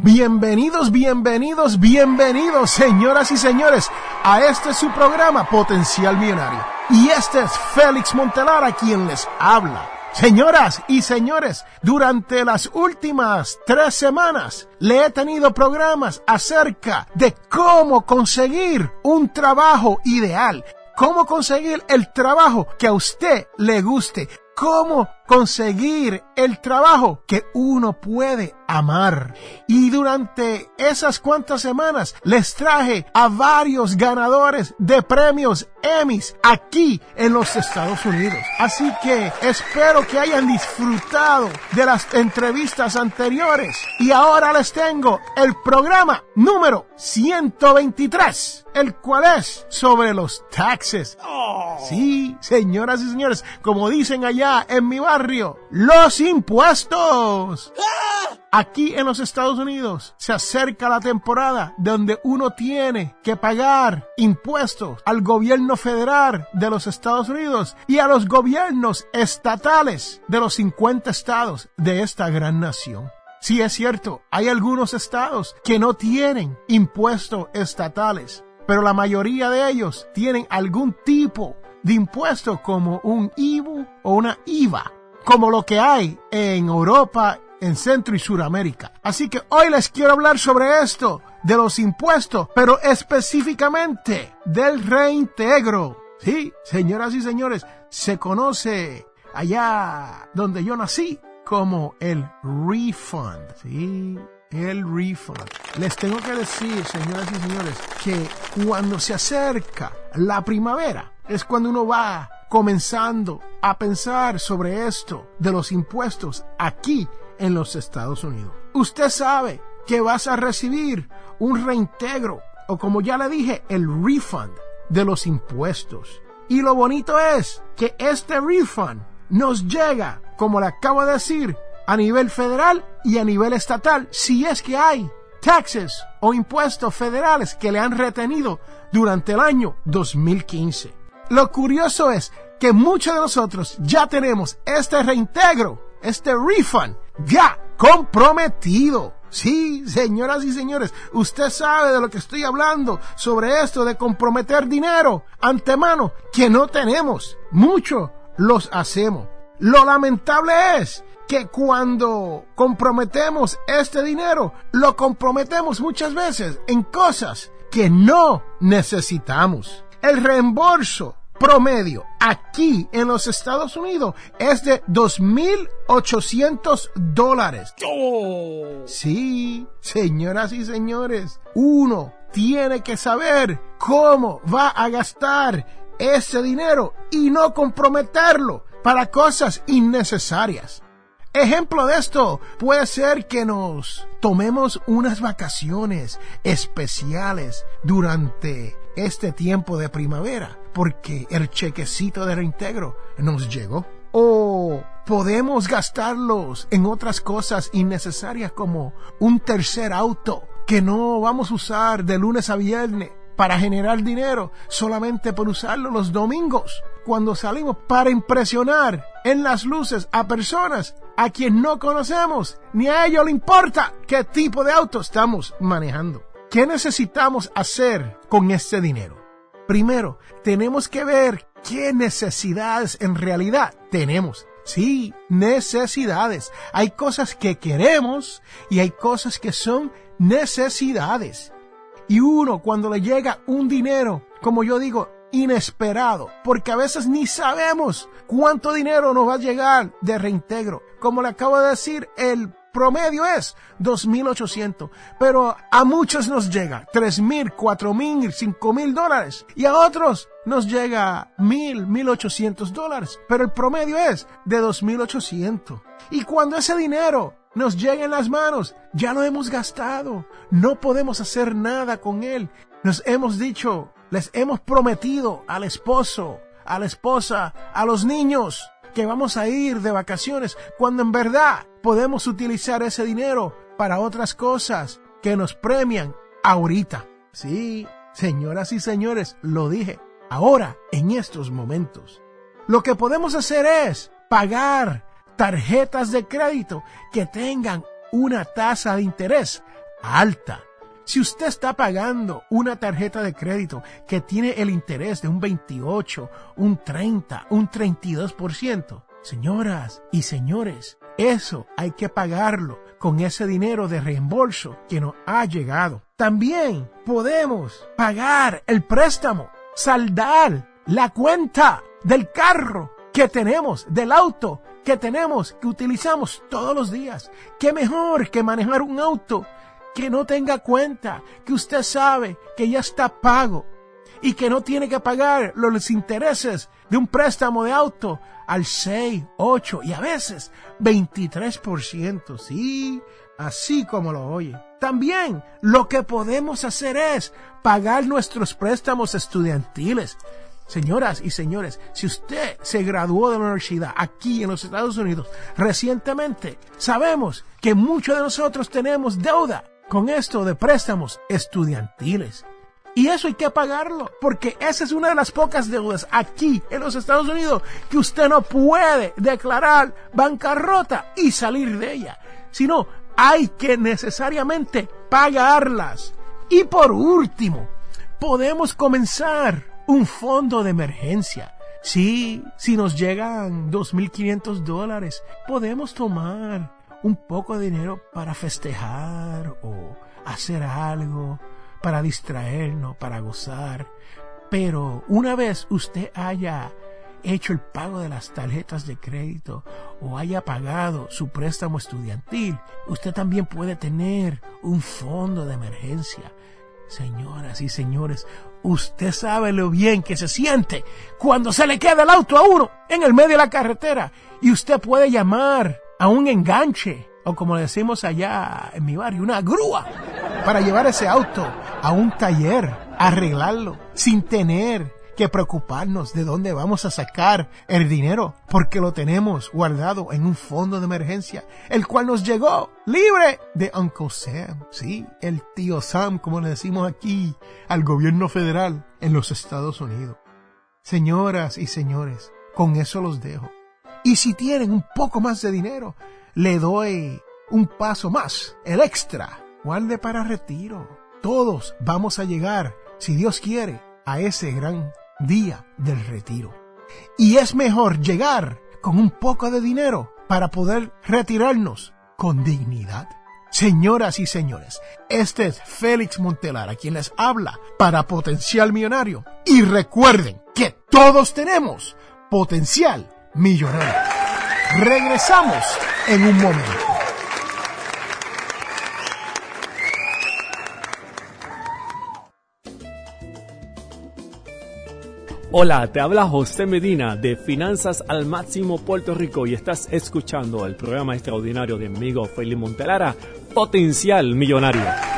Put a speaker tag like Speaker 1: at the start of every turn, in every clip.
Speaker 1: Bienvenidos, bienvenidos, bienvenidos, señoras y señores, a este su programa Potencial Millonario. Y este es Félix Montelara quien les habla. Señoras y señores, durante las últimas tres semanas le he tenido programas acerca de cómo conseguir un trabajo ideal, cómo conseguir el trabajo que a usted le guste, cómo conseguir el trabajo que uno puede amar. Y durante esas cuantas semanas les traje a varios ganadores de premios Emmys aquí en los Estados Unidos. Así que espero que hayan disfrutado de las entrevistas anteriores. Y ahora les tengo el programa número 123, el cual es sobre los taxes. Sí, señoras y señores, como dicen allá en mi barrio, los impuestos. Aquí en los Estados Unidos se acerca la temporada donde uno tiene que pagar impuestos al gobierno federal de los Estados Unidos y a los gobiernos estatales de los 50 estados de esta gran nación. Sí es cierto, hay algunos estados que no tienen impuestos estatales, pero la mayoría de ellos tienen algún tipo de impuesto como un IVU o una IVA, como lo que hay en Europa, en Centro y Suramérica. Así que hoy les quiero hablar sobre esto, de los impuestos, pero específicamente del reintegro. Sí, señoras y señores, se conoce allá donde yo nací como el refund. Sí, el refund. Les tengo que decir, señoras y señores, que cuando se acerca la primavera es cuando uno va comenzando a pensar sobre esto de los impuestos aquí en los Estados Unidos. Usted sabe que vas a recibir un reintegro o como ya le dije, el refund de los impuestos. Y lo bonito es que este refund nos llega, como le acabo de decir, a nivel federal y a nivel estatal, si es que hay taxes o impuestos federales que le han retenido durante el año 2015. Lo curioso es que muchos de nosotros ya tenemos este reintegro, este refund, ya comprometido. Sí, señoras y señores, usted sabe de lo que estoy hablando sobre esto de comprometer dinero antemano que no tenemos. Muchos los hacemos. Lo lamentable es que cuando comprometemos este dinero, lo comprometemos muchas veces en cosas que no necesitamos. El reembolso promedio aquí en los Estados Unidos es de 2.800 dólares. Sí, señoras y señores, uno tiene que saber cómo va a gastar ese dinero y no comprometerlo para cosas innecesarias. Ejemplo de esto puede ser que nos tomemos unas vacaciones especiales durante este tiempo de primavera porque el chequecito de reintegro nos llegó. O podemos gastarlos en otras cosas innecesarias como un tercer auto que no vamos a usar de lunes a viernes para generar dinero, solamente por usarlo los domingos, cuando salimos para impresionar en las luces a personas a quien no conocemos, ni a ellos le importa qué tipo de auto estamos manejando. ¿Qué necesitamos hacer con este dinero? Primero, tenemos que ver qué necesidades en realidad tenemos. Sí, necesidades. Hay cosas que queremos y hay cosas que son necesidades. Y uno cuando le llega un dinero como yo digo, inesperado, porque a veces ni sabemos cuánto dinero nos va a llegar de reintegro. Como le acabo de decir, el promedio es 2.800, pero a muchos nos llega 3.000, 4.000, 5.000 dólares y a otros nos llega 1.000, 1.800 dólares, pero el promedio es de 2.800. Y cuando ese dinero nos llega en las manos, ya lo hemos gastado, no podemos hacer nada con él. Nos hemos dicho, les hemos prometido al esposo, a la esposa, a los niños, que vamos a ir de vacaciones, cuando en verdad podemos utilizar ese dinero para otras cosas que nos premian ahorita. Sí, señoras y señores, lo dije, ahora, en estos momentos. Lo que podemos hacer es pagar tarjetas de crédito que tengan una tasa de interés alta. Si usted está pagando una tarjeta de crédito que tiene el interés de un 28, un 30, un 32%, señoras y señores, eso hay que pagarlo con ese dinero de reembolso que nos ha llegado. También podemos pagar el préstamo, saldar la cuenta del carro que tenemos, del auto que tenemos, que utilizamos todos los días. ¿Qué mejor que manejar un auto que no tenga cuenta, que usted sabe que ya está pago y que no tiene que pagar los intereses de un préstamo de auto al 6, 8 y a veces 23%. Sí, así como lo oye. También lo que podemos hacer es pagar nuestros préstamos estudiantiles. Señoras y señores, si usted se graduó de la universidad aquí en los Estados Unidos recientemente, sabemos que muchos de nosotros tenemos deuda con esto de préstamos estudiantiles. Y eso hay que pagarlo, porque esa es una de las pocas deudas aquí en los Estados Unidos que usted no puede declarar bancarrota y salir de ella, sino hay que necesariamente pagarlas. Y por último, podemos comenzar un fondo de emergencia. Sí, si nos llegan 2.500 dólares, podemos tomar un poco de dinero para festejar o hacer algo, para distraernos, para gozar. Pero una vez usted haya hecho el pago de las tarjetas de crédito o haya pagado su préstamo estudiantil, usted también puede tener un fondo de emergencia. Señoras y señores, usted sabe lo bien que se siente cuando se le queda el auto a uno en el medio de la carretera y usted puede llamar a un enganche, o como decimos allá en mi barrio, una grúa, para llevar ese auto a un taller, arreglarlo, sin tener que preocuparnos de dónde vamos a sacar el dinero, porque lo tenemos guardado en un fondo de emergencia, el cual nos llegó libre de Uncle Sam, sí, el tío Sam, como le decimos aquí al gobierno federal en los Estados Unidos. Señoras y señores, con eso los dejo. Y si tienen un poco más de dinero, le doy un paso más, el extra. Guarde para retiro. Todos vamos a llegar, si Dios quiere, a ese gran día del retiro. Y es mejor llegar con un poco de dinero para poder retirarnos con dignidad. Señoras y señores, este es Félix Montelar, a quien les habla para Potencial Millonario. Y recuerden que todos tenemos potencial millonario. Regresamos en un momento.
Speaker 2: Hola, te habla José Medina de Finanzas al Máximo Puerto Rico y estás escuchando el programa extraordinario de amigo Félix Montelara, Potencial Millonario.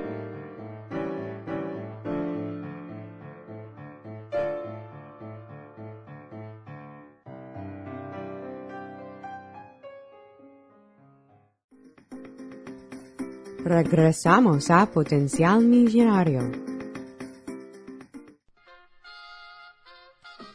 Speaker 3: Regresamos a Potencial Millonario.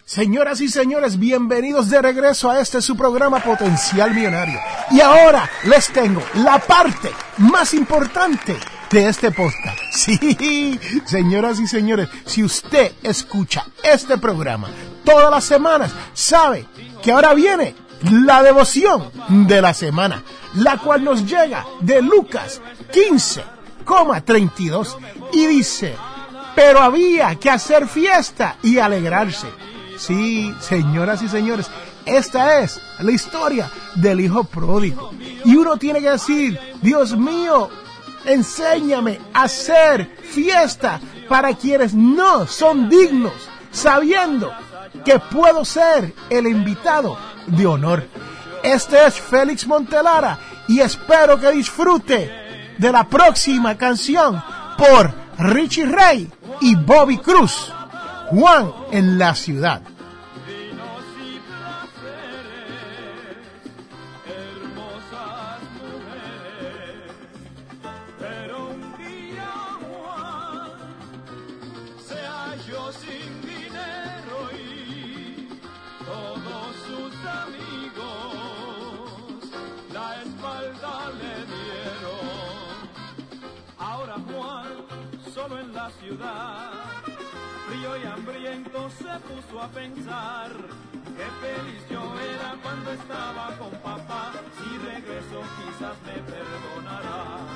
Speaker 1: Señoras y señores, bienvenidos de regreso a este su programa Potencial Millonario. Y ahora les tengo la parte más importante de este podcast. Sí, señoras y señores, si usted escucha este programa todas las semanas, sabe que ahora viene la devoción de la semana, la cual nos llega de Lucas 15,32 y dice, pero había que hacer fiesta y alegrarse. Sí, señoras y señores, esta es la historia del hijo pródigo. Y uno tiene que decir, Dios mío, enséñame a hacer fiesta para quienes no son dignos, sabiendo que puedo ser el invitado de honor. Este es Félix Montelara y espero que disfrute de la próxima canción por Richie Ray y Bobby Cruz. Juan en la ciudad.
Speaker 4: Frío y hambriento se puso a pensar qué feliz yo era cuando estaba con papá, si regreso quizás me perdonará.